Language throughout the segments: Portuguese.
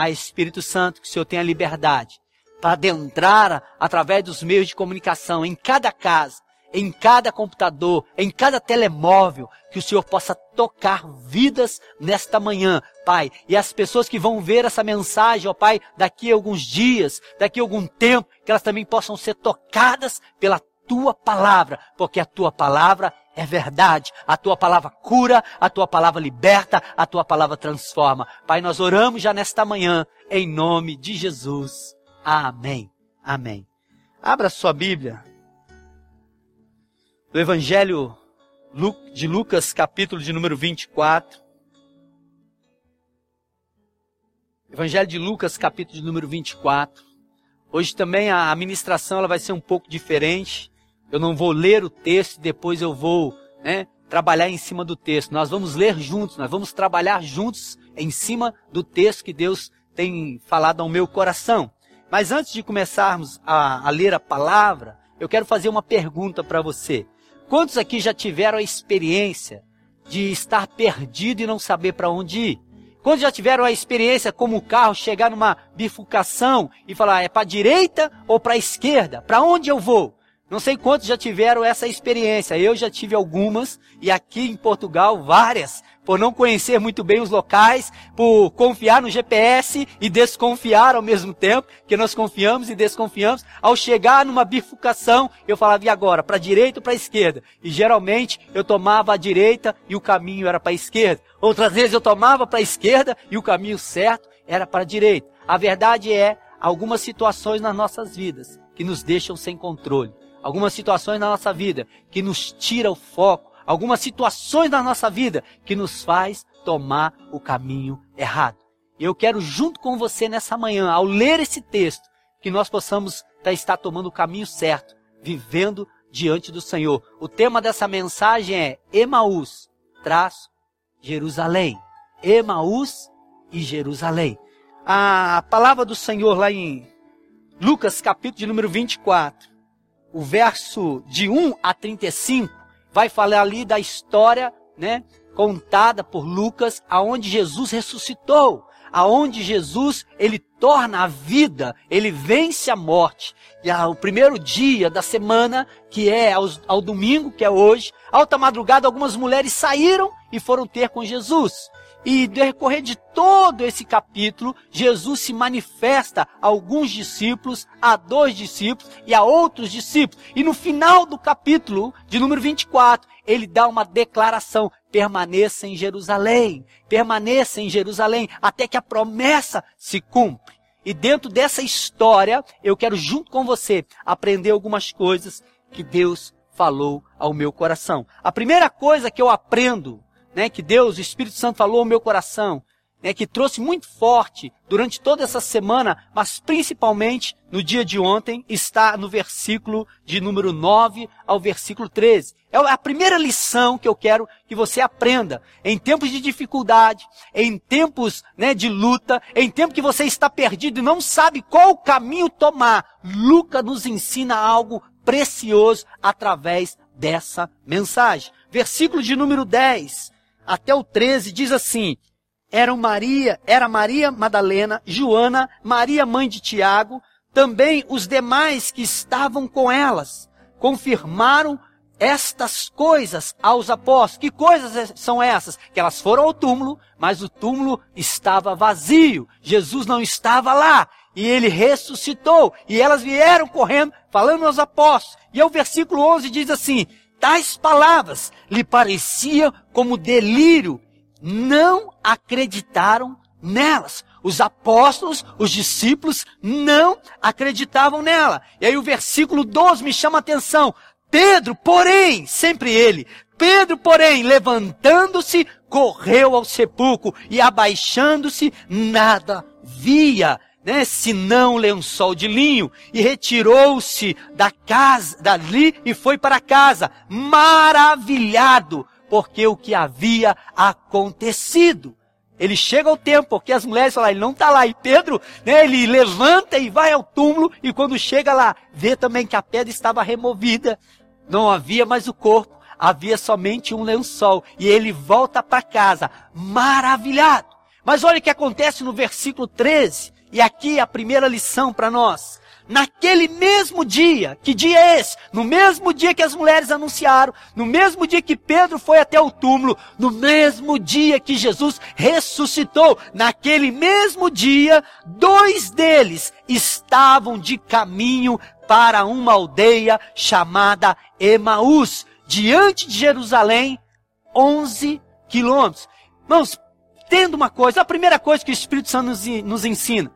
Ah, Espírito Santo, que o Senhor tenha liberdade para adentrar através dos meios de comunicação em cada casa, em cada computador, em cada telemóvel, que o Senhor possa tocar vidas nesta manhã, Pai. E as pessoas que vão ver essa mensagem, ó Pai, daqui a alguns dias, daqui a algum tempo, que elas também possam ser tocadas pela tua palavra, porque a tua palavra é verdade. A tua palavra cura, a tua palavra liberta, a tua palavra transforma. Pai, nós oramos já nesta manhã, em nome de Jesus. Amém. Amém. Abra sua Bíblia. Do Evangelho de Lucas, capítulo de número 24. Evangelho de Lucas, capítulo de número 24. Hoje também a ministração ela vai ser um pouco diferente. Eu não vou ler o texto, depois eu vou né, trabalhar em cima do texto. Nós vamos ler juntos, nós vamos trabalhar juntos em cima do texto que Deus tem falado ao meu coração. Mas antes de começarmos a, a ler a palavra, eu quero fazer uma pergunta para você. Quantos aqui já tiveram a experiência de estar perdido e não saber para onde ir? Quantos já tiveram a experiência como o carro chegar numa bifurcação e falar é para a direita ou para a esquerda? Para onde eu vou? Não sei quantos já tiveram essa experiência. Eu já tive algumas e aqui em Portugal várias, por não conhecer muito bem os locais, por confiar no GPS e desconfiar ao mesmo tempo, que nós confiamos e desconfiamos. Ao chegar numa bifurcação, eu falava e agora, para direita ou para esquerda? E geralmente eu tomava a direita e o caminho era para a esquerda. Outras vezes eu tomava para a esquerda e o caminho certo era para a direita. A verdade é algumas situações nas nossas vidas que nos deixam sem controle algumas situações na nossa vida que nos tira o foco, algumas situações na nossa vida que nos faz tomar o caminho errado. E eu quero junto com você nessa manhã, ao ler esse texto, que nós possamos tá, estar tomando o caminho certo, vivendo diante do Senhor. O tema dessa mensagem é Emaús, traço Jerusalém. Emaús e Jerusalém. A palavra do Senhor lá em Lucas capítulo de número 24 o verso de 1 a 35 vai falar ali da história, né, contada por Lucas, aonde Jesus ressuscitou, aonde Jesus ele torna a vida, ele vence a morte. E ao primeiro dia da semana, que é ao, ao domingo, que é hoje, alta madrugada, algumas mulheres saíram e foram ter com Jesus. E decorrer de todo esse capítulo, Jesus se manifesta a alguns discípulos, a dois discípulos e a outros discípulos. E no final do capítulo, de número 24, ele dá uma declaração: permaneça em Jerusalém, permaneça em Jerusalém, até que a promessa se cumpre. E dentro dessa história, eu quero junto com você aprender algumas coisas que Deus falou ao meu coração. A primeira coisa que eu aprendo né, que Deus, o Espírito Santo falou ao meu coração, né, que trouxe muito forte durante toda essa semana, mas principalmente no dia de ontem, está no versículo de número 9 ao versículo 13. É a primeira lição que eu quero que você aprenda. Em tempos de dificuldade, em tempos né, de luta, em tempo que você está perdido e não sabe qual caminho tomar, Lucas nos ensina algo precioso através dessa mensagem. Versículo de número 10 até o 13 diz assim: eram Maria, era Maria Madalena, Joana, Maria mãe de Tiago, também os demais que estavam com elas, confirmaram estas coisas aos apóstolos. Que coisas são essas? Que elas foram ao túmulo, mas o túmulo estava vazio. Jesus não estava lá. E ele ressuscitou. E elas vieram correndo, falando aos apóstolos. E o versículo 11 diz assim: tais palavras lhe pareciam como delírio, não acreditaram nelas. Os apóstolos, os discípulos não acreditavam nela. E aí o versículo 12 me chama a atenção. Pedro, porém, sempre ele, Pedro, porém, levantando-se, correu ao sepulcro e abaixando-se, nada via né, senão lençol de linho, e retirou-se da casa, dali e foi para casa, maravilhado, porque o que havia acontecido. Ele chega ao templo, porque as mulheres falam, ele não está lá. E Pedro, né, ele levanta e vai ao túmulo, e quando chega lá, vê também que a pedra estava removida. Não havia mais o corpo, havia somente um lençol. E ele volta para casa, maravilhado. Mas olha o que acontece no versículo 13. E aqui a primeira lição para nós. Naquele mesmo dia, que dia é esse? No mesmo dia que as mulheres anunciaram, no mesmo dia que Pedro foi até o túmulo, no mesmo dia que Jesus ressuscitou, naquele mesmo dia, dois deles estavam de caminho para uma aldeia chamada Emaús, diante de Jerusalém, 11 quilômetros. Irmãos, tendo uma coisa, a primeira coisa que o Espírito Santo nos, nos ensina,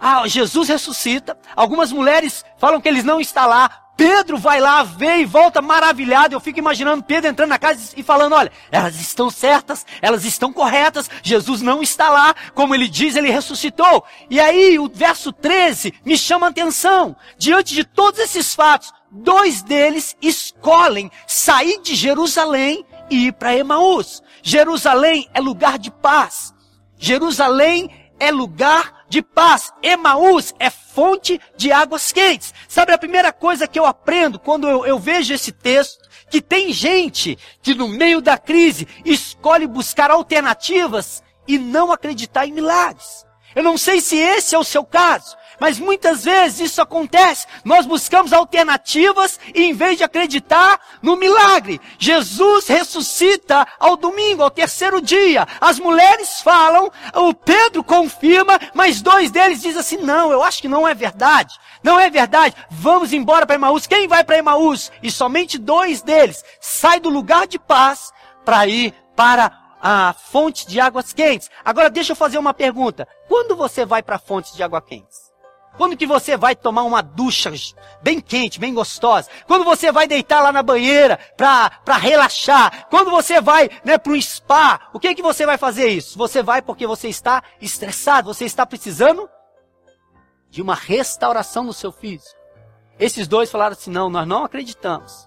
ah, Jesus ressuscita. Algumas mulheres falam que eles não estão lá. Pedro vai lá, vê e volta maravilhado. Eu fico imaginando Pedro entrando na casa e falando: olha, elas estão certas, elas estão corretas. Jesus não está lá. Como ele diz, ele ressuscitou. E aí, o verso 13 me chama a atenção. Diante de todos esses fatos, dois deles escolhem sair de Jerusalém e ir para Emaús. Jerusalém é lugar de paz. Jerusalém é lugar de paz. Emaús é fonte de águas quentes. Sabe a primeira coisa que eu aprendo quando eu, eu vejo esse texto? Que tem gente que no meio da crise escolhe buscar alternativas e não acreditar em milagres. Eu não sei se esse é o seu caso, mas muitas vezes isso acontece. Nós buscamos alternativas e em vez de acreditar no milagre, Jesus ressuscita ao domingo, ao terceiro dia. As mulheres falam, o Pedro confirma, mas dois deles dizem assim: não, eu acho que não é verdade. Não é verdade. Vamos embora para Emaús. Quem vai para Emaús? E somente dois deles saem do lugar de paz para ir para a fonte de águas quentes. Agora deixa eu fazer uma pergunta. Quando você vai para fontes de água quentes? Quando que você vai tomar uma ducha bem quente, bem gostosa? Quando você vai deitar lá na banheira para relaxar? Quando você vai né, para um spa? O que que você vai fazer isso? Você vai porque você está estressado, você está precisando de uma restauração no seu físico. Esses dois falaram assim: não, nós não acreditamos.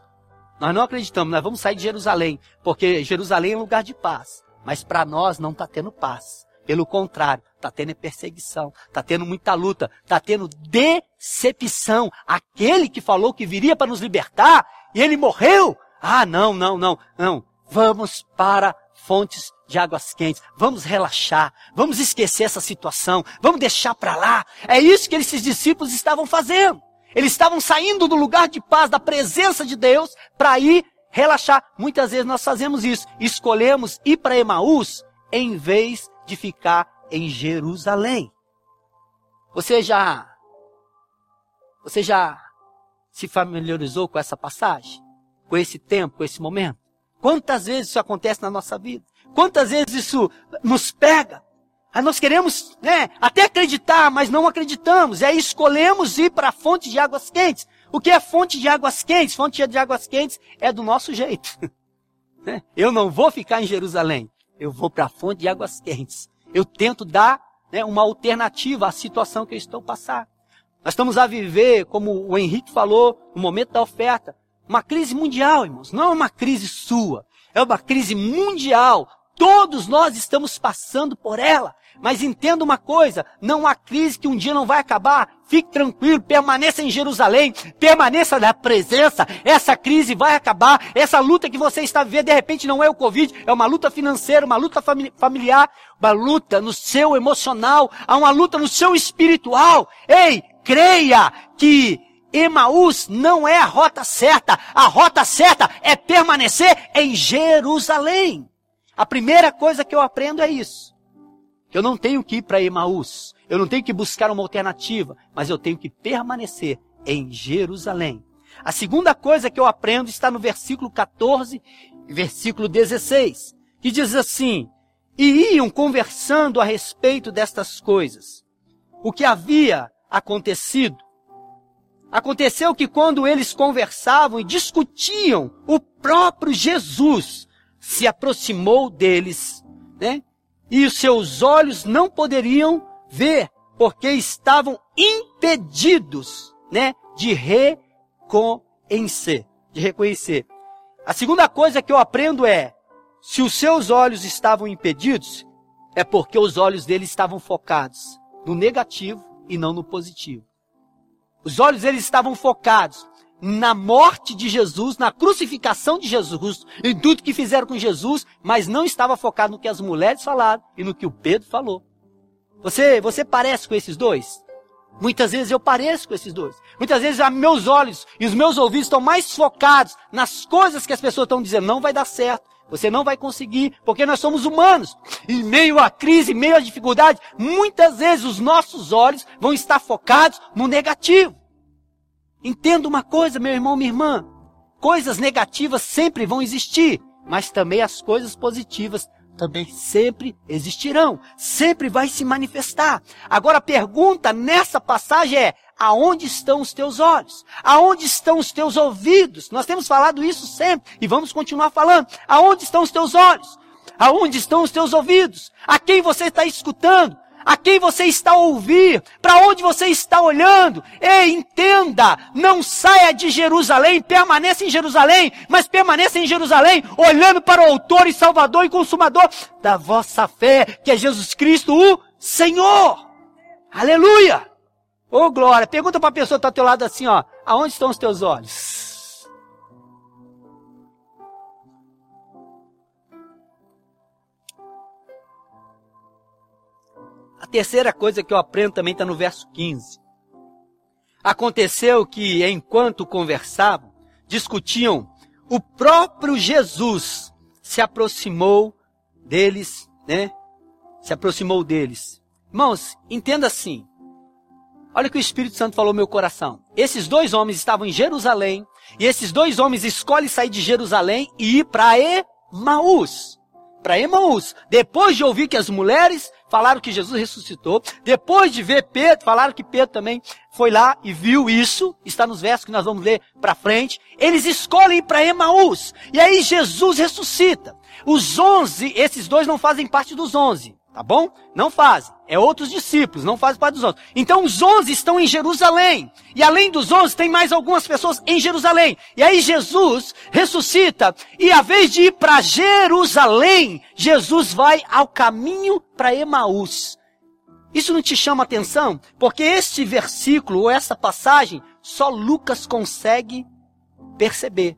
Nós não acreditamos, nós vamos sair de Jerusalém, porque Jerusalém é um lugar de paz. Mas para nós não está tendo paz. Pelo contrário, está tendo perseguição, está tendo muita luta, está tendo decepção. Aquele que falou que viria para nos libertar e ele morreu. Ah, não, não, não, não. Vamos para fontes de águas quentes. Vamos relaxar. Vamos esquecer essa situação. Vamos deixar para lá. É isso que esses discípulos estavam fazendo. Eles estavam saindo do lugar de paz, da presença de Deus, para ir relaxar. Muitas vezes nós fazemos isso. Escolhemos ir para Emaús em vez de ficar em Jerusalém. Você já você já se familiarizou com essa passagem? Com esse tempo, com esse momento? Quantas vezes isso acontece na nossa vida? Quantas vezes isso nos pega? Aí nós queremos, né, até acreditar, mas não acreditamos. E aí escolhemos ir para a fonte de águas quentes. O que é fonte de águas quentes? Fonte de águas quentes é do nosso jeito. Né? Eu não vou ficar em Jerusalém eu vou para a fonte de águas quentes. Eu tento dar né, uma alternativa à situação que eu estou passando. Nós estamos a viver, como o Henrique falou, no momento da oferta, uma crise mundial, irmãos. Não é uma crise sua, é uma crise mundial. Todos nós estamos passando por ela. Mas entenda uma coisa, não há crise que um dia não vai acabar. Fique tranquilo, permaneça em Jerusalém, permaneça na presença. Essa crise vai acabar. Essa luta que você está vivendo, de repente não é o Covid, é uma luta financeira, uma luta familiar, uma luta no seu emocional, há uma luta no seu espiritual. Ei, creia que Emaús não é a rota certa. A rota certa é permanecer em Jerusalém. A primeira coisa que eu aprendo é isso. Eu não tenho que ir para Emaús. Eu não tenho que buscar uma alternativa, mas eu tenho que permanecer em Jerusalém. A segunda coisa que eu aprendo está no versículo 14 e versículo 16, que diz assim: E iam conversando a respeito destas coisas. O que havia acontecido. Aconteceu que quando eles conversavam e discutiam, o próprio Jesus se aproximou deles, né? E os seus olhos não poderiam ver, porque estavam impedidos, né, de reconhecer, de reconhecer. A segunda coisa que eu aprendo é, se os seus olhos estavam impedidos, é porque os olhos dele estavam focados no negativo e não no positivo. Os olhos deles estavam focados na morte de Jesus, na crucificação de Jesus, em tudo que fizeram com Jesus, mas não estava focado no que as mulheres falaram e no que o Pedro falou. Você, você parece com esses dois? Muitas vezes eu pareço com esses dois. Muitas vezes meus olhos e os meus ouvidos estão mais focados nas coisas que as pessoas estão dizendo. Não vai dar certo. Você não vai conseguir, porque nós somos humanos. Em meio à crise, em meio à dificuldade, muitas vezes os nossos olhos vão estar focados no negativo. Entenda uma coisa, meu irmão, minha irmã. Coisas negativas sempre vão existir, mas também as coisas positivas também sempre existirão, sempre vai se manifestar. Agora a pergunta nessa passagem é: aonde estão os teus olhos? Aonde estão os teus ouvidos? Nós temos falado isso sempre e vamos continuar falando. Aonde estão os teus olhos? Aonde estão os teus ouvidos? A quem você está escutando? A quem você está a ouvir, para onde você está olhando. Ei, entenda, não saia de Jerusalém, permaneça em Jerusalém, mas permaneça em Jerusalém, olhando para o autor e salvador e consumador da vossa fé, que é Jesus Cristo, o Senhor. Aleluia! Ô oh, glória, pergunta para a pessoa que está ao teu lado assim, ó, aonde estão os teus olhos? Terceira coisa que eu aprendo também está no verso 15. Aconteceu que, enquanto conversavam, discutiam, o próprio Jesus se aproximou deles, né? Se aproximou deles. Irmãos, entenda assim. Olha o que o Espírito Santo falou no meu coração. Esses dois homens estavam em Jerusalém, e esses dois homens escolhem sair de Jerusalém e ir para Emaús para Emaús. Depois de ouvir que as mulheres falaram que Jesus ressuscitou, depois de ver Pedro, falaram que Pedro também foi lá e viu isso, está nos versos que nós vamos ler para frente, eles escolhem para Emaús. E aí Jesus ressuscita. Os onze, esses dois não fazem parte dos onze. Tá bom? Não fazem. É outros discípulos, não fazem parte dos onze. Então os onze estão em Jerusalém. E além dos onze, tem mais algumas pessoas em Jerusalém. E aí Jesus ressuscita. E a vez de ir para Jerusalém, Jesus vai ao caminho para Emaús. Isso não te chama atenção? Porque este versículo ou essa passagem só Lucas consegue perceber.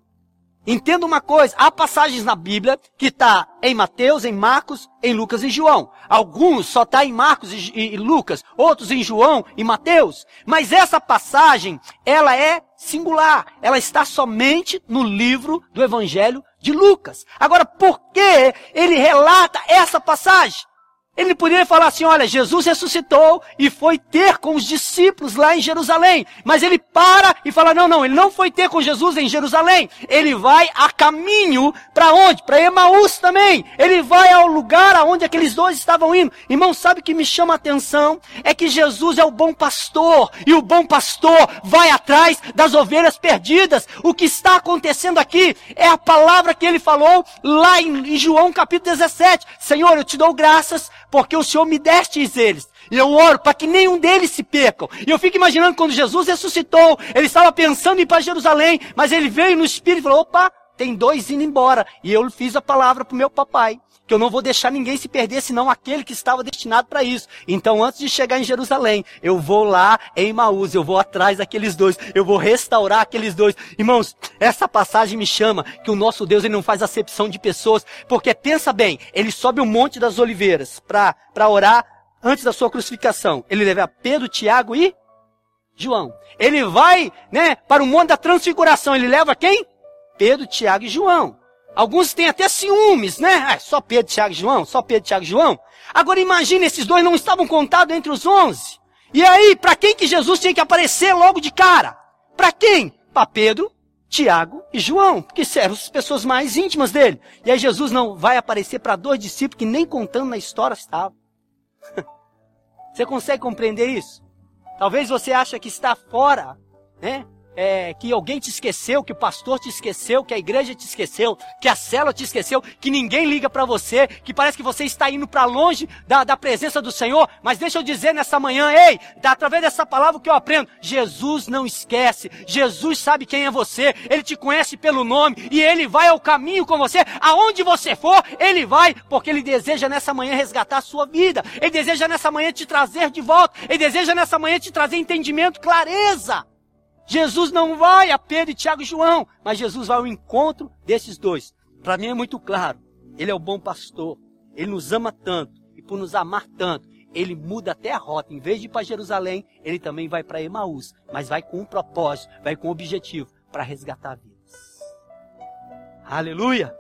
Entenda uma coisa, há passagens na Bíblia que está em Mateus, em Marcos, em Lucas e João. Alguns só está em Marcos e, e, e, Lucas, outros em João e Mateus. Mas essa passagem, ela é singular. Ela está somente no livro do Evangelho de Lucas. Agora, por que ele relata essa passagem? Ele poderia falar assim: olha, Jesus ressuscitou e foi ter com os discípulos lá em Jerusalém. Mas ele para e fala: não, não, ele não foi ter com Jesus em Jerusalém. Ele vai a caminho para onde? Para Emaús também. Ele vai ao lugar aonde aqueles dois estavam indo. Irmão, sabe o que me chama a atenção? É que Jesus é o bom pastor. E o bom pastor vai atrás das ovelhas perdidas. O que está acontecendo aqui é a palavra que ele falou lá em, João capítulo 17. Senhor, eu te dou graças porque o Senhor me destes eles. E eu oro para que nenhum deles se percam. E eu fico imaginando quando Jesus ressuscitou, ele estava pensando em ir para Jerusalém, mas ele veio no Espírito e falou: opa, tem dois indo embora. E eu fiz a palavra para o meu papai. Que eu não vou deixar ninguém se perder, senão aquele que estava destinado para isso. Então, antes de chegar em Jerusalém, eu vou lá em Maús, eu vou atrás daqueles dois, eu vou restaurar aqueles dois. Irmãos, essa passagem me chama que o nosso Deus ele não faz acepção de pessoas, porque pensa bem, ele sobe o Monte das Oliveiras para orar antes da sua crucificação. Ele leva Pedro, Tiago e João. Ele vai, né, para o Monte da Transfiguração. Ele leva quem? Pedro, Tiago e João. Alguns têm até ciúmes, né? Ah, só Pedro, Tiago e João, só Pedro, Tiago e João. Agora imagine, esses dois não estavam contados entre os onze. E aí, para quem que Jesus tinha que aparecer logo de cara? Para quem? Para Pedro, Tiago e João, que eram as pessoas mais íntimas dele. E aí Jesus não vai aparecer para dois discípulos que nem contando na história estavam. Você consegue compreender isso? Talvez você ache que está fora, né? É, que alguém te esqueceu, que o pastor te esqueceu, que a igreja te esqueceu, que a célula te esqueceu, que ninguém liga para você, que parece que você está indo para longe da, da presença do Senhor. Mas deixa eu dizer nessa manhã, ei, através dessa palavra que eu aprendo, Jesus não esquece, Jesus sabe quem é você, Ele te conhece pelo nome e Ele vai ao caminho com você, aonde você for, Ele vai, porque Ele deseja nessa manhã resgatar a sua vida, Ele deseja nessa manhã te trazer de volta, Ele deseja nessa manhã te trazer entendimento, clareza. Jesus não vai a Pedro, Tiago e João, mas Jesus vai ao encontro desses dois. Para mim é muito claro. Ele é o bom pastor. Ele nos ama tanto. E por nos amar tanto, ele muda até a rota. Em vez de ir para Jerusalém, ele também vai para Emaús. Mas vai com um propósito, vai com um objetivo para resgatar vidas. Aleluia!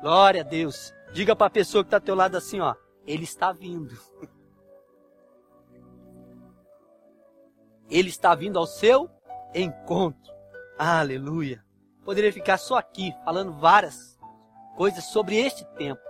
Glória a Deus. Diga para a pessoa que está ao teu lado assim, ó. Ele está vindo. Ele está vindo ao seu encontro. Aleluia. Poderia ficar só aqui falando várias coisas sobre este tempo,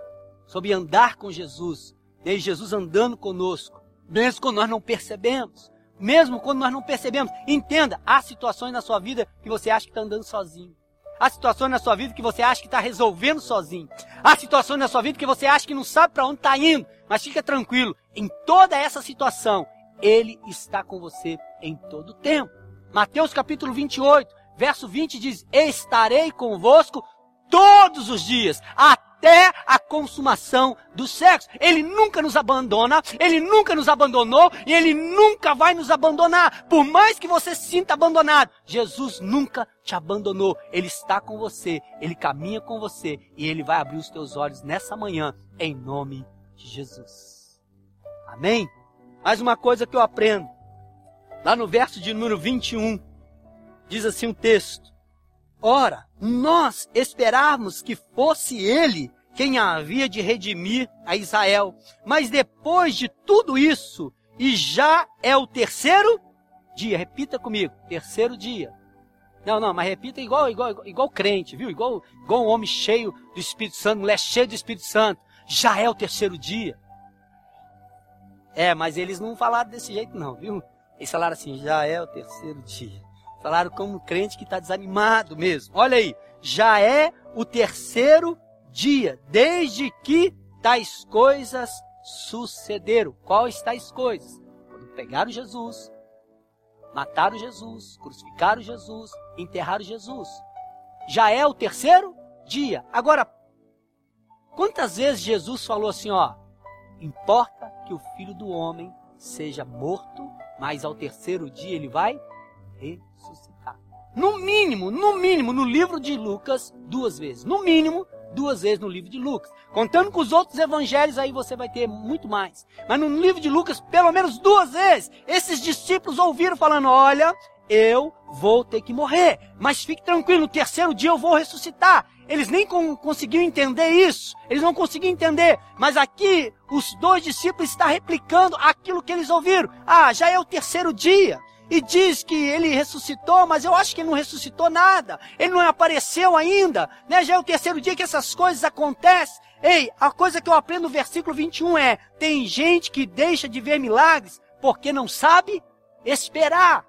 sobre andar com Jesus, desde Jesus andando conosco, mesmo quando nós não percebemos, mesmo quando nós não percebemos. Entenda, há situações na sua vida que você acha que está andando sozinho. Há situações na sua vida que você acha que está resolvendo sozinho. Há situações na sua vida que você acha que não sabe para onde está indo. Mas fica tranquilo, em toda essa situação, Ele está com você em todo o tempo. Mateus capítulo 28, verso 20 diz: Estarei convosco todos os dias, até a consumação do sexo. Ele nunca nos abandona, ele nunca nos abandonou e ele nunca vai nos abandonar. Por mais que você se sinta abandonado, Jesus nunca te abandonou. Ele está com você, ele caminha com você e ele vai abrir os teus olhos nessa manhã, em nome de Jesus. Amém? Mais uma coisa que eu aprendo. Lá no verso de número 21, diz assim o um texto: Ora, nós esperávamos que fosse ele quem havia de redimir a Israel. Mas depois de tudo isso, e já é o terceiro dia, repita comigo, terceiro dia. Não, não, mas repita igual, igual, igual, igual crente, viu? Igual, igual um homem cheio do Espírito Santo, mulher cheia do Espírito Santo. Já é o terceiro dia. É, mas eles não falaram desse jeito não, viu? Eles falaram assim, já é o terceiro dia. Falaram como um crente que está desanimado mesmo. Olha aí, já é o terceiro dia, desde que tais coisas sucederam. Quais tais coisas? Quando pegaram Jesus, mataram Jesus, crucificaram Jesus, enterraram Jesus. Já é o terceiro dia. Agora, quantas vezes Jesus falou assim, ó, importa que o filho do homem seja morto, mas ao terceiro dia ele vai ressuscitar. No mínimo, no mínimo, no livro de Lucas, duas vezes. No mínimo, duas vezes no livro de Lucas. Contando com os outros evangelhos, aí você vai ter muito mais. Mas no livro de Lucas, pelo menos duas vezes, esses discípulos ouviram falando: Olha, eu vou ter que morrer. Mas fique tranquilo, no terceiro dia eu vou ressuscitar. Eles nem conseguiram entender isso. Eles não conseguiam entender. Mas aqui, os dois discípulos estão replicando aquilo que eles ouviram. Ah, já é o terceiro dia e diz que ele ressuscitou, mas eu acho que não ressuscitou nada. Ele não apareceu ainda, né? Já é o terceiro dia que essas coisas acontecem. Ei, a coisa que eu aprendo no versículo 21 é: tem gente que deixa de ver milagres porque não sabe esperar.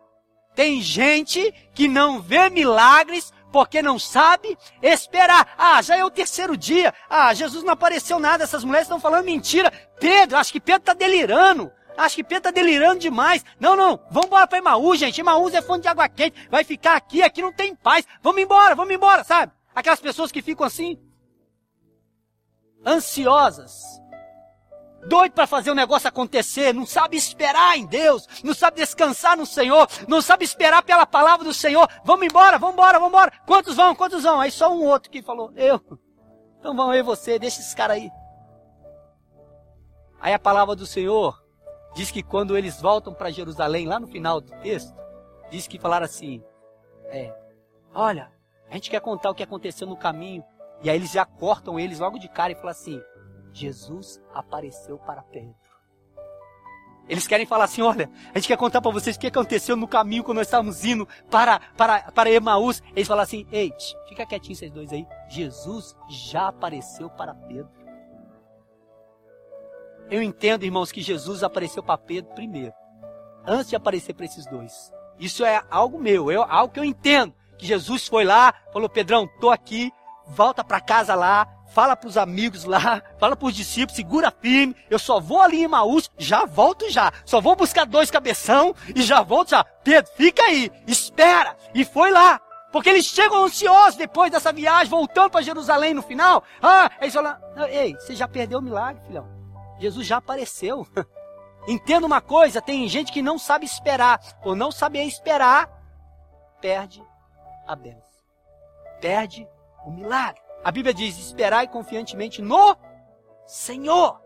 Tem gente que não vê milagres porque não sabe esperar. Ah, já é o terceiro dia. Ah, Jesus não apareceu nada. Essas mulheres estão falando mentira. Pedro, acho que Pedro está delirando. Acho que Pedro tá delirando demais. Não, não. Vamos embora pra Emaús, gente. Emaús é fonte de água quente. Vai ficar aqui, aqui não tem paz. Vamos embora, vamos embora, sabe? Aquelas pessoas que ficam assim, ansiosas, doido para fazer o negócio acontecer, não sabe esperar em Deus, não sabe descansar no Senhor, não sabe esperar pela palavra do Senhor. Vamos embora, vamos embora, vamos embora. Quantos vão? Quantos vão? Aí só um outro que falou, eu. Então vão e você, deixa esses caras aí. Aí a palavra do Senhor diz que quando eles voltam para Jerusalém, lá no final do texto, diz que falaram assim: é, olha, a gente quer contar o que aconteceu no caminho. E aí eles já cortam eles logo de cara e falam assim: Jesus apareceu para Pedro. Eles querem falar assim: olha, a gente quer contar para vocês o que aconteceu no caminho quando nós estávamos indo para, para, para Emaús. Eles falam assim: ei, fica quietinho vocês dois aí. Jesus já apareceu para Pedro. Eu entendo, irmãos, que Jesus apareceu para Pedro primeiro, antes de aparecer para esses dois. Isso é algo meu, é algo que eu entendo. Que Jesus foi lá, falou: Pedrão, tô aqui, volta para casa lá, fala para os amigos lá, fala para os discípulos, segura firme. Eu só vou ali em Maús, já volto já. Só vou buscar dois cabeção e já volto já. Pedro, fica aí, espera. E foi lá. Porque eles chegam ansiosos depois dessa viagem, voltando para Jerusalém no final. Ah, eles falam: Ei, você já perdeu o milagre, filhão. Jesus já apareceu. Entenda uma coisa: tem gente que não sabe esperar, ou não sabe esperar perde a bênção. Perde o milagre. A Bíblia diz: esperai confiantemente no Senhor.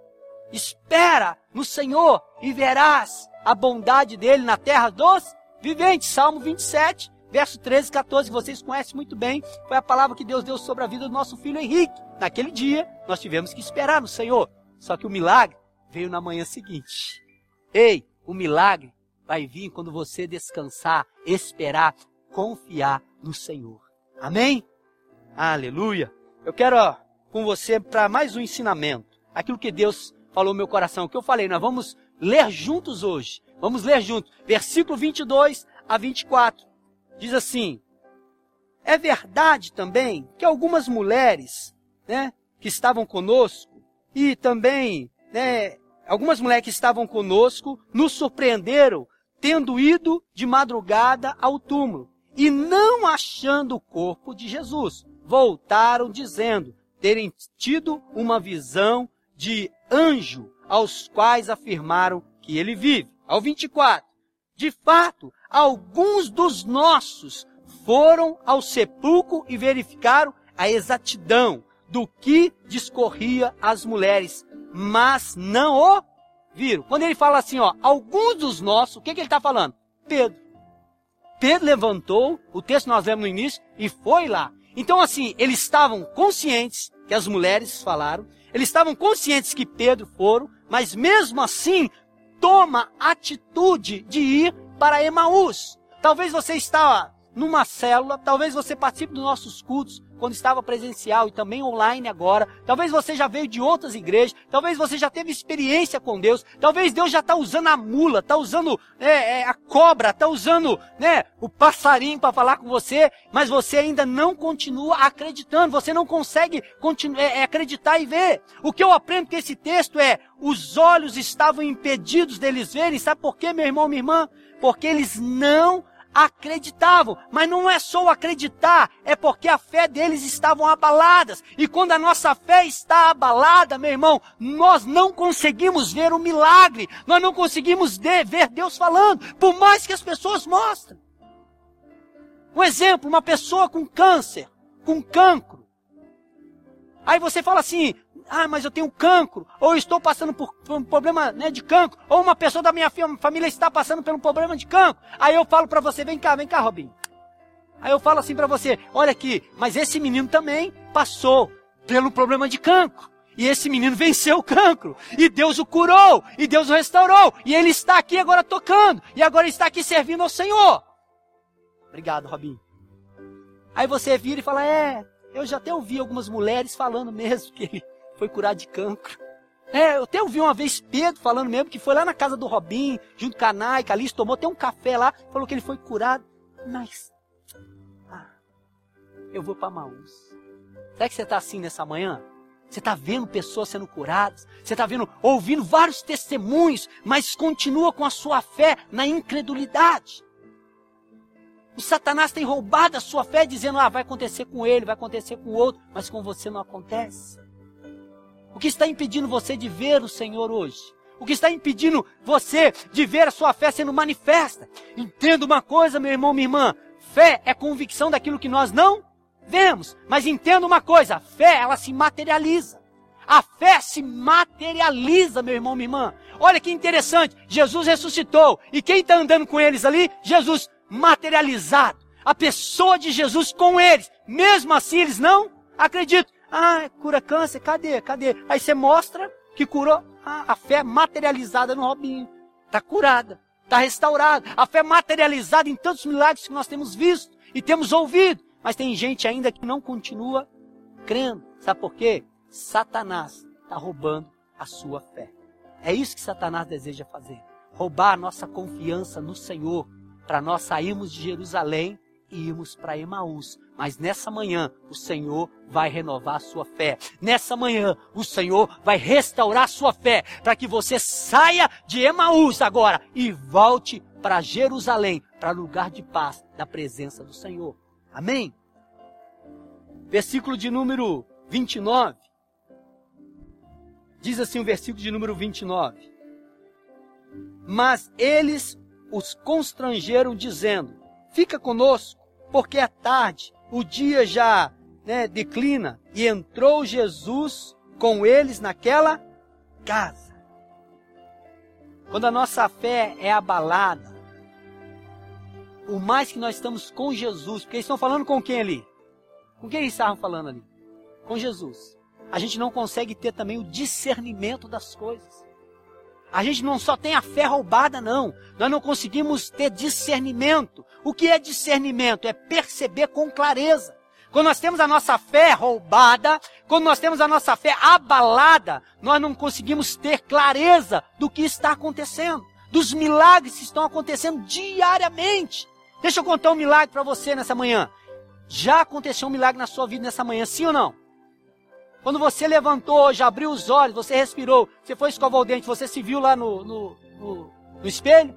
Espera no Senhor e verás a bondade dele na terra dos viventes. Salmo 27, verso 13 e 14, que vocês conhecem muito bem, foi a palavra que Deus deu sobre a vida do nosso filho Henrique. Naquele dia, nós tivemos que esperar no Senhor. Só que o milagre veio na manhã seguinte. Ei, o milagre vai vir quando você descansar, esperar, confiar no Senhor. Amém? Aleluia. Eu quero ó, com você para mais um ensinamento. Aquilo que Deus falou no meu coração, o que eu falei, nós vamos ler juntos hoje. Vamos ler juntos. Versículo 22 a 24. Diz assim: É verdade também que algumas mulheres, né, que estavam conosco e também, né, algumas mulheres que estavam conosco nos surpreenderam tendo ido de madrugada ao túmulo e não achando o corpo de Jesus, voltaram dizendo terem tido uma visão de anjo, aos quais afirmaram que ele vive. Ao 24. De fato, alguns dos nossos foram ao sepulcro e verificaram a exatidão do que discorria às mulheres, mas não o viram. Quando ele fala assim, ó, alguns dos nossos, o que, que ele está falando? Pedro. Pedro levantou, o texto nós lemos no início, e foi lá. Então, assim, eles estavam conscientes que as mulheres falaram, eles estavam conscientes que Pedro foram, mas mesmo assim, toma atitude de ir para Emaús. Talvez você está numa célula, talvez você participe dos nossos cultos, quando estava presencial e também online agora. Talvez você já veio de outras igrejas. Talvez você já teve experiência com Deus. Talvez Deus já está usando a mula, está usando é, é, a cobra, está usando né, o passarinho para falar com você. Mas você ainda não continua acreditando. Você não consegue é, é, acreditar e ver. O que eu aprendo com esse texto é: os olhos estavam impedidos deles verem. Sabe por quê, meu irmão, minha irmã? Porque eles não acreditavam. Mas não é só o acreditar, é porque a fé deles estavam abaladas. E quando a nossa fé está abalada, meu irmão, nós não conseguimos ver o milagre, nós não conseguimos ver Deus falando, por mais que as pessoas mostrem. Um exemplo, uma pessoa com câncer, com cancro. Aí você fala assim, ah, mas eu tenho cancro, ou estou passando por, por um problema né, de cancro, ou uma pessoa da minha família está passando por um problema de cancro. Aí eu falo para você, vem cá, vem cá, Robinho. Aí eu falo assim para você, olha aqui, mas esse menino também passou pelo problema de cancro. E esse menino venceu o cancro. E Deus o curou. E Deus o restaurou. E ele está aqui agora tocando. E agora está aqui servindo ao Senhor. Obrigado, Robinho. Aí você vira e fala: É, eu já até ouvi algumas mulheres falando mesmo que ele foi curado de cancro. É, eu até ouvi uma vez Pedro falando mesmo que foi lá na casa do Robin, junto com a Nai, Alice, tomou até um café lá, falou que ele foi curado. Mas, ah, eu vou para Maús. Será que você está assim nessa manhã? Você está vendo pessoas sendo curadas, você está vendo, ouvindo vários testemunhos, mas continua com a sua fé na incredulidade. O Satanás tem roubado a sua fé, dizendo: ah, vai acontecer com ele, vai acontecer com o outro, mas com você não acontece. O que está impedindo você de ver o Senhor hoje? O que está impedindo você de ver a sua fé sendo manifesta? Entenda uma coisa, meu irmão, minha irmã. Fé é convicção daquilo que nós não vemos. Mas entenda uma coisa: a fé, ela se materializa. A fé se materializa, meu irmão, minha irmã. Olha que interessante. Jesus ressuscitou. E quem está andando com eles ali? Jesus materializado. A pessoa de Jesus com eles. Mesmo assim, eles não acreditam. Ah, cura câncer, cadê? Cadê? Aí você mostra que curou ah, a fé materializada no Robinho. Está curada, está restaurada. A fé materializada em tantos milagres que nós temos visto e temos ouvido. Mas tem gente ainda que não continua crendo. Sabe por quê? Satanás está roubando a sua fé. É isso que Satanás deseja fazer. Roubar a nossa confiança no Senhor para nós sairmos de Jerusalém e irmos para Emaús. Mas nessa manhã, o Senhor vai renovar a sua fé. Nessa manhã, o Senhor vai restaurar a sua fé, para que você saia de Emaús agora e volte para Jerusalém, para lugar de paz, da presença do Senhor. Amém? Versículo de número 29. Diz assim o versículo de número 29. Mas eles os constrangeram, dizendo: Fica conosco porque é tarde, o dia já né, declina. E entrou Jesus com eles naquela casa. Quando a nossa fé é abalada, o mais que nós estamos com Jesus, porque eles estão falando com quem ali? Com quem eles estavam falando ali? Com Jesus. A gente não consegue ter também o discernimento das coisas. A gente não só tem a fé roubada, não. Nós não conseguimos ter discernimento. O que é discernimento? É perceber com clareza. Quando nós temos a nossa fé roubada, quando nós temos a nossa fé abalada, nós não conseguimos ter clareza do que está acontecendo, dos milagres que estão acontecendo diariamente. Deixa eu contar um milagre para você nessa manhã. Já aconteceu um milagre na sua vida nessa manhã, sim ou não? Quando você levantou hoje, abriu os olhos, você respirou, você foi escovar o dente, você se viu lá no, no, no, no espelho,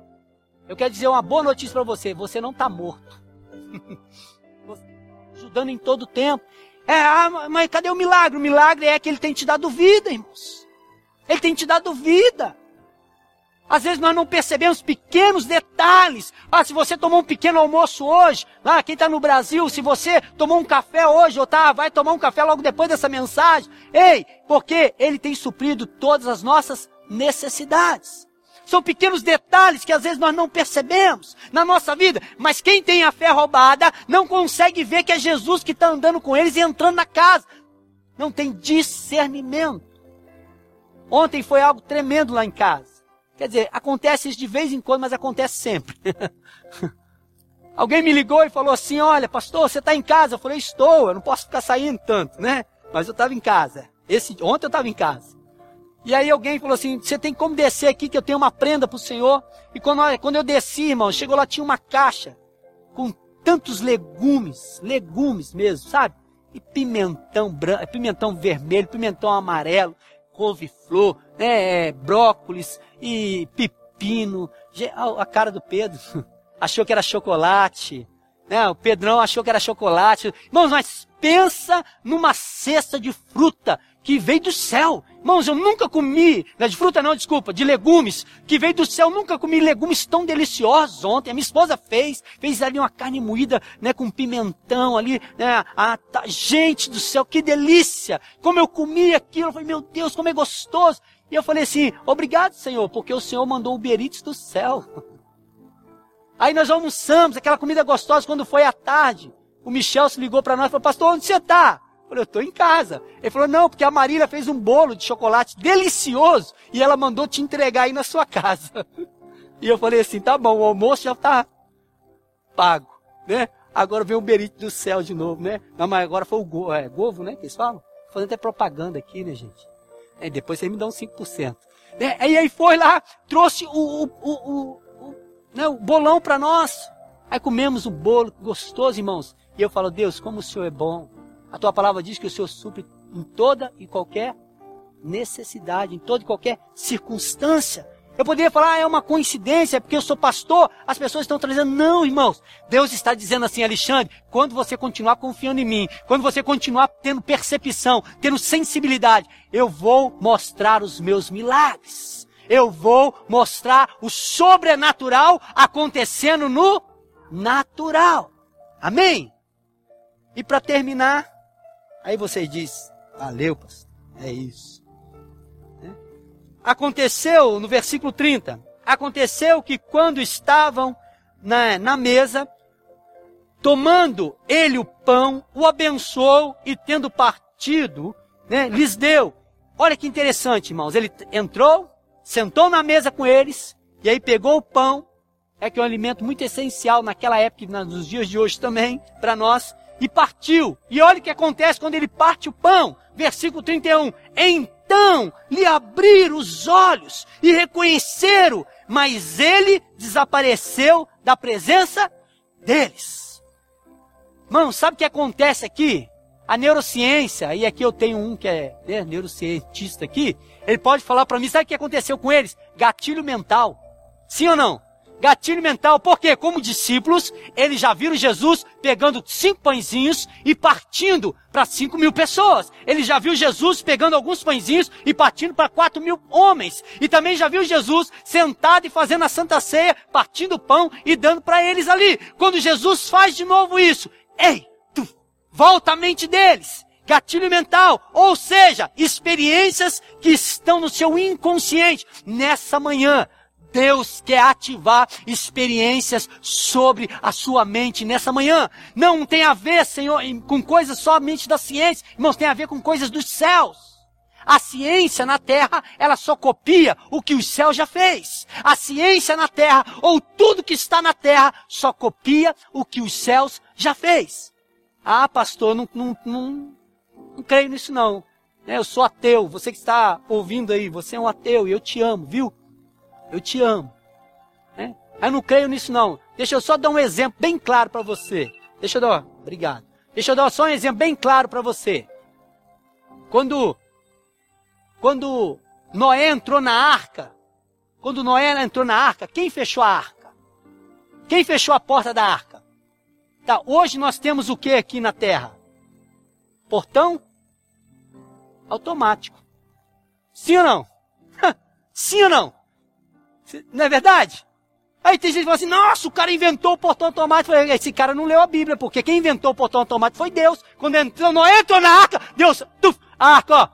eu quero dizer uma boa notícia para você: você não está morto. ajudando em todo tempo. É, ah, mas cadê o milagre? O milagre é que ele tem te dado vida, irmãos. Ele tem te dado vida. Às vezes nós não percebemos pequenos detalhes. Ah, se você tomou um pequeno almoço hoje, lá quem está no Brasil, se você tomou um café hoje, ou tá, vai tomar um café logo depois dessa mensagem. Ei, porque ele tem suprido todas as nossas necessidades. São pequenos detalhes que às vezes nós não percebemos na nossa vida. Mas quem tem a fé roubada não consegue ver que é Jesus que está andando com eles e entrando na casa. Não tem discernimento. Ontem foi algo tremendo lá em casa. Quer dizer, acontece isso de vez em quando, mas acontece sempre. Alguém me ligou e falou assim: Olha, pastor, você está em casa? Eu falei: Estou, eu não posso ficar saindo tanto, né? Mas eu estava em casa. Esse, ontem eu estava em casa. E aí alguém falou assim: Você tem como descer aqui que eu tenho uma prenda para o Senhor? E quando, quando eu desci, irmão, chegou lá, tinha uma caixa com tantos legumes, legumes mesmo, sabe? E pimentão branco, pimentão vermelho, pimentão amarelo, couve-flor, né, é, brócolis e pepino. A cara do Pedro achou que era chocolate. Né? O Pedrão achou que era chocolate. Irmãos, mas pensa numa cesta de fruta que veio do céu. Irmãos, eu nunca comi, não de fruta não, desculpa, de legumes, que veio do céu, nunca comi legumes tão deliciosos ontem. A minha esposa fez, fez ali uma carne moída, né, com pimentão ali, né, a, tá, gente do céu, que delícia! Como eu comi aquilo, eu falei, meu Deus, como é gostoso! E eu falei assim, obrigado Senhor, porque o Senhor mandou o berites do céu. Aí nós almoçamos, aquela comida gostosa, quando foi à tarde, o Michel se ligou para nós e falou, pastor, onde você está? Falei, eu estou em casa. Ele falou, não, porque a Marília fez um bolo de chocolate delicioso e ela mandou te entregar aí na sua casa. E eu falei assim, tá bom, o almoço já está pago, né? Agora vem o berite do céu de novo, né? Não, mas agora foi o go, é, Govo, né? Que eles falam? Fazendo até propaganda aqui, né, gente? É, depois vocês me dão 5%. Né? E aí foi lá, trouxe o, o, o, o, né, o bolão para nós. Aí comemos o bolo gostoso, irmãos. E eu falo, Deus, como o Senhor é bom. A tua palavra diz que o Senhor supre em toda e qualquer necessidade, em toda e qualquer circunstância. Eu poderia falar, ah, é uma coincidência, é porque eu sou pastor, as pessoas estão trazendo. Não, irmãos. Deus está dizendo assim, Alexandre, quando você continuar confiando em mim, quando você continuar tendo percepção, tendo sensibilidade, eu vou mostrar os meus milagres. Eu vou mostrar o sobrenatural acontecendo no natural. Amém? E para terminar, Aí você diz, valeu, pastor, é isso. Né? Aconteceu, no versículo 30, aconteceu que quando estavam na, na mesa, tomando ele o pão, o abençoou e tendo partido, né, lhes deu. Olha que interessante, irmãos. Ele entrou, sentou na mesa com eles, e aí pegou o pão, é que é um alimento muito essencial naquela época e nos dias de hoje também, para nós, e partiu. E olha o que acontece quando ele parte o pão. Versículo 31. Então lhe abriram os olhos e reconheceram, mas ele desapareceu da presença deles. Mano, sabe o que acontece aqui? A neurociência, e aqui eu tenho um que é né, neurocientista aqui, ele pode falar para mim, sabe o que aconteceu com eles? Gatilho mental. Sim ou não? Gatilho mental, porque como discípulos, eles já viram Jesus pegando cinco pãezinhos e partindo para cinco mil pessoas. Eles já viu Jesus pegando alguns pãezinhos e partindo para quatro mil homens. E também já viu Jesus sentado e fazendo a Santa Ceia, partindo o pão e dando para eles ali. Quando Jesus faz de novo isso, ei, tu, volta a mente deles gatilho mental, ou seja, experiências que estão no seu inconsciente. Nessa manhã, Deus quer ativar experiências sobre a sua mente nessa manhã. Não tem a ver, Senhor, com coisas somente da ciência, irmãos, tem a ver com coisas dos céus. A ciência na terra, ela só copia o que o céu já fez. A ciência na terra, ou tudo que está na terra, só copia o que os céus já fez. Ah, pastor, não, não, não, não creio nisso não. Eu sou ateu. Você que está ouvindo aí, você é um ateu e eu te amo, viu? Eu te amo. Né? Eu não creio nisso não. Deixa eu só dar um exemplo bem claro para você. Deixa eu dar, obrigado. Deixa eu dar só um exemplo bem claro para você. Quando, quando Noé entrou na arca, quando Noé entrou na arca, quem fechou a arca? Quem fechou a porta da arca? Tá, hoje nós temos o que aqui na terra? Portão automático. Sim ou não? Sim ou não? Não é verdade? Aí tem gente que fala assim, nossa, o cara inventou o portão automático. Esse cara não leu a Bíblia, porque quem inventou o portão automático foi Deus. Quando entrou, não entrou na arca, Deus, tuf, a arca, ó.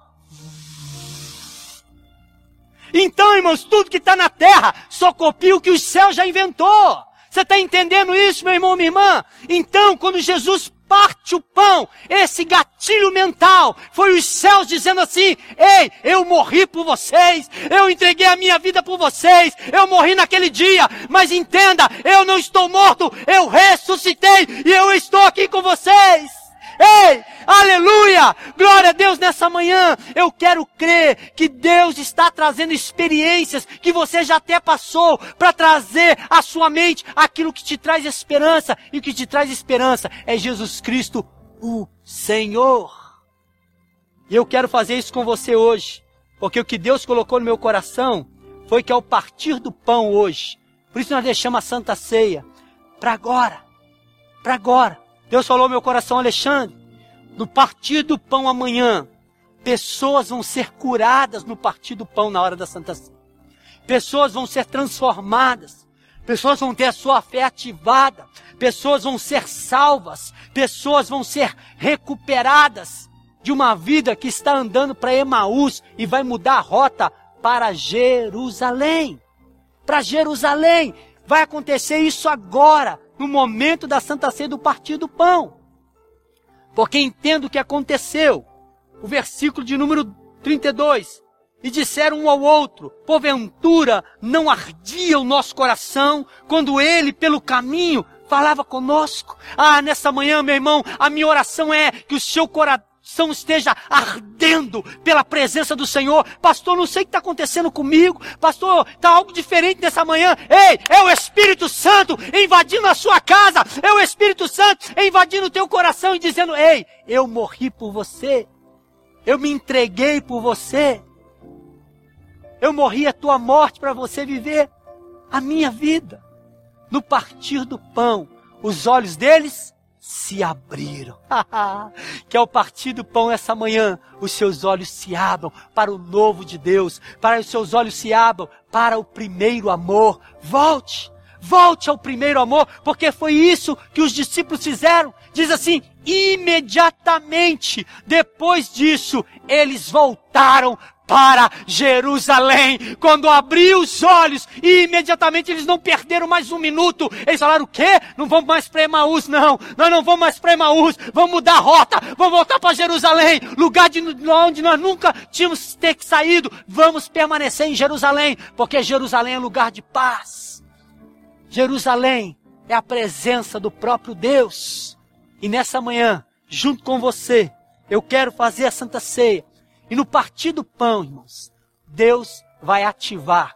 Então, irmãos, tudo que está na terra só copia o que o céu já inventou. Você está entendendo isso, meu irmão, minha irmã? Então, quando Jesus parte o pão, esse gatilho mental, foi os céus dizendo assim: Ei, eu morri por vocês, eu entreguei a minha vida por vocês, eu morri naquele dia, mas entenda, eu não estou morto, eu ressuscitei e eu estou aqui com vocês. Ei, aleluia! Glória a Deus nessa manhã. Eu quero crer que Deus está trazendo experiências que você já até passou para trazer à sua mente aquilo que te traz esperança. E o que te traz esperança é Jesus Cristo, o Senhor. E eu quero fazer isso com você hoje, porque o que Deus colocou no meu coração foi que ao partir do pão hoje, por isso nós deixamos a Santa Ceia para agora, para agora Deus falou ao meu coração, Alexandre, no partir do pão amanhã, pessoas vão ser curadas no partir do pão na hora da Santa Ceia. Pessoas vão ser transformadas. Pessoas vão ter a sua fé ativada. Pessoas vão ser salvas. Pessoas vão ser recuperadas de uma vida que está andando para Emaús e vai mudar a rota para Jerusalém. Para Jerusalém. Vai acontecer isso agora no momento da Santa Ceia do partir do pão. Porque entendo o que aconteceu. O versículo de número 32. E disseram um ao outro: Porventura não ardia o nosso coração quando ele, pelo caminho, falava conosco? Ah, nessa manhã, meu irmão, a minha oração é que o seu coração coração esteja ardendo pela presença do Senhor. Pastor, não sei o que está acontecendo comigo. Pastor, está algo diferente nessa manhã. Ei, é o Espírito Santo invadindo a sua casa. É o Espírito Santo invadindo o teu coração e dizendo: Ei, eu morri por você. Eu me entreguei por você. Eu morri a tua morte para você viver a minha vida. No partir do pão, os olhos deles se abriram. que ao partir do pão essa manhã, os seus olhos se abram para o novo de Deus, para os seus olhos se abram para o primeiro amor. Volte, volte ao primeiro amor, porque foi isso que os discípulos fizeram. Diz assim: imediatamente depois disso, eles voltaram para Jerusalém. Quando abriu os olhos, e imediatamente eles não perderam mais um minuto. Eles falaram: o quê? Não vamos mais para Emaús, não. Nós não vamos mais para Emaús. Vamos mudar a rota. Vamos voltar para Jerusalém. Lugar de onde nós nunca tínhamos ter que saído. Vamos permanecer em Jerusalém. Porque Jerusalém é lugar de paz. Jerusalém é a presença do próprio Deus. E nessa manhã, junto com você, eu quero fazer a Santa Ceia e no partir do pão, irmãos, Deus vai ativar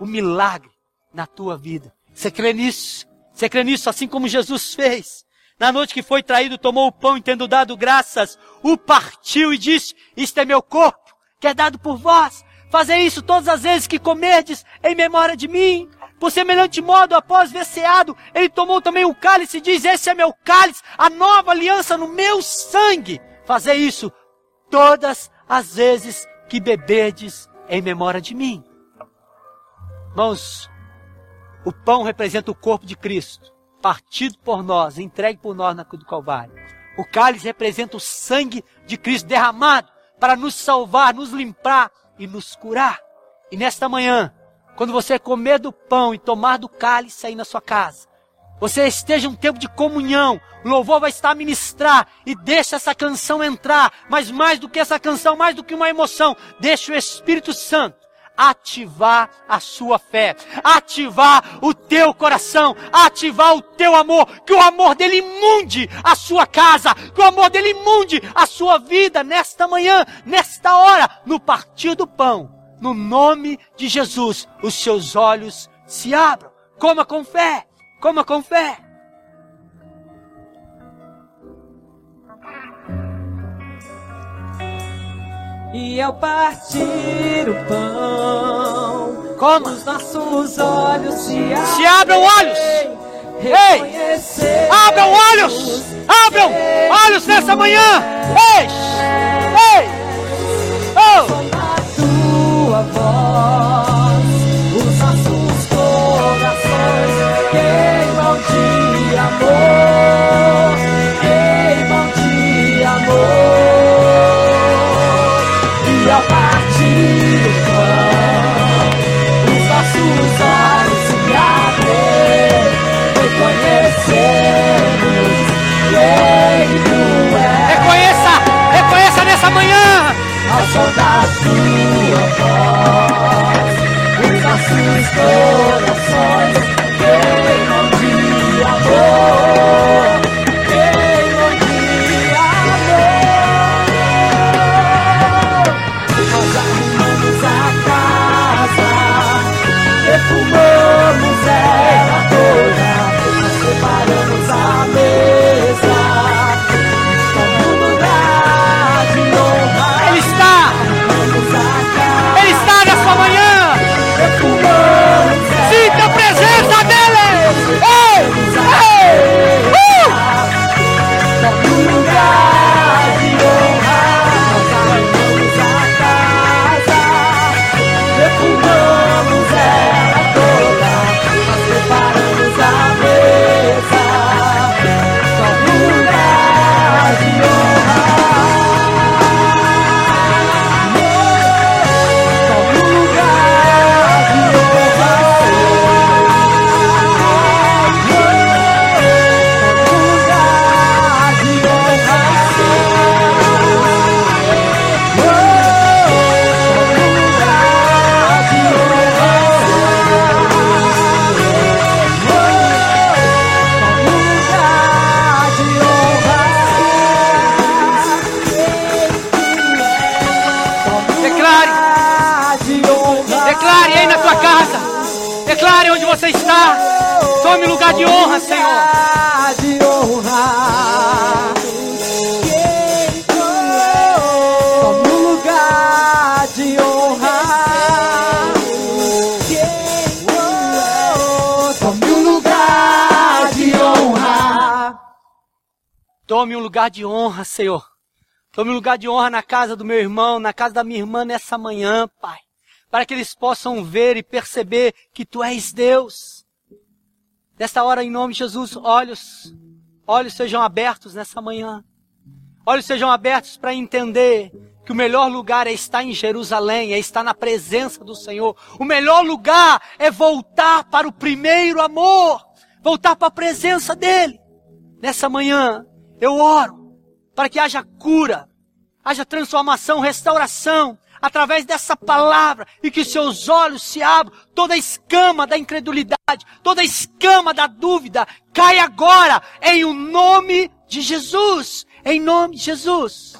o milagre na tua vida. Você crê nisso? Você crê nisso assim como Jesus fez? Na noite que foi traído, tomou o pão e tendo dado graças, o partiu e disse, isto é meu corpo, que é dado por vós. Fazer isso todas as vezes que comerdes em memória de mim. Por semelhante modo, após ver ceado, ele tomou também o cálice e diz: Esse é meu cálice, a nova aliança no meu sangue. Fazer isso todas as vezes que beberdes em memória de mim. Irmãos, o pão representa o corpo de Cristo, partido por nós, entregue por nós na cruz do Calvário. O cálice representa o sangue de Cristo derramado para nos salvar, nos limpar e nos curar. E nesta manhã, quando você comer do pão e tomar do cálice aí na sua casa, você esteja um tempo de comunhão, o louvor vai estar a ministrar e deixa essa canção entrar, mas mais do que essa canção, mais do que uma emoção, deixa o Espírito Santo ativar a sua fé, ativar o teu coração, ativar o teu amor, que o amor dele imunde a sua casa, que o amor dele imunde a sua vida nesta manhã, nesta hora, no partir do pão, no nome de Jesus, os seus olhos se abram. Coma com fé, coma com fé. E ao partir o pão, Como? os nossos olhos se abrem. Se abram olhos! Ei! Abram olhos! Abram olhos nessa manhã! Ei! Reconheça! Reconheça nessa manhã! Ao som tua voz, os corações Declare! Declare aí na tua casa! Declare onde você está! Tome lugar de honra, Senhor! de honra. Tome um lugar de honra. Tome lugar de honra. Tome lugar de honra, Senhor. Tome lugar de honra na casa do meu irmão, na casa da minha irmã nessa manhã, Pai. Para que eles possam ver e perceber que Tu és Deus. Nesta hora, em nome de Jesus, olhos, olhos sejam abertos nessa manhã. Olhos sejam abertos para entender que o melhor lugar é estar em Jerusalém, é estar na presença do Senhor. O melhor lugar é voltar para o primeiro amor, voltar para a presença dEle. Nessa manhã, eu oro para que haja cura, haja transformação, restauração, através dessa palavra, e que seus olhos se abram, toda escama da incredulidade, toda escama da dúvida, cai agora, em o nome de Jesus, em nome de Jesus.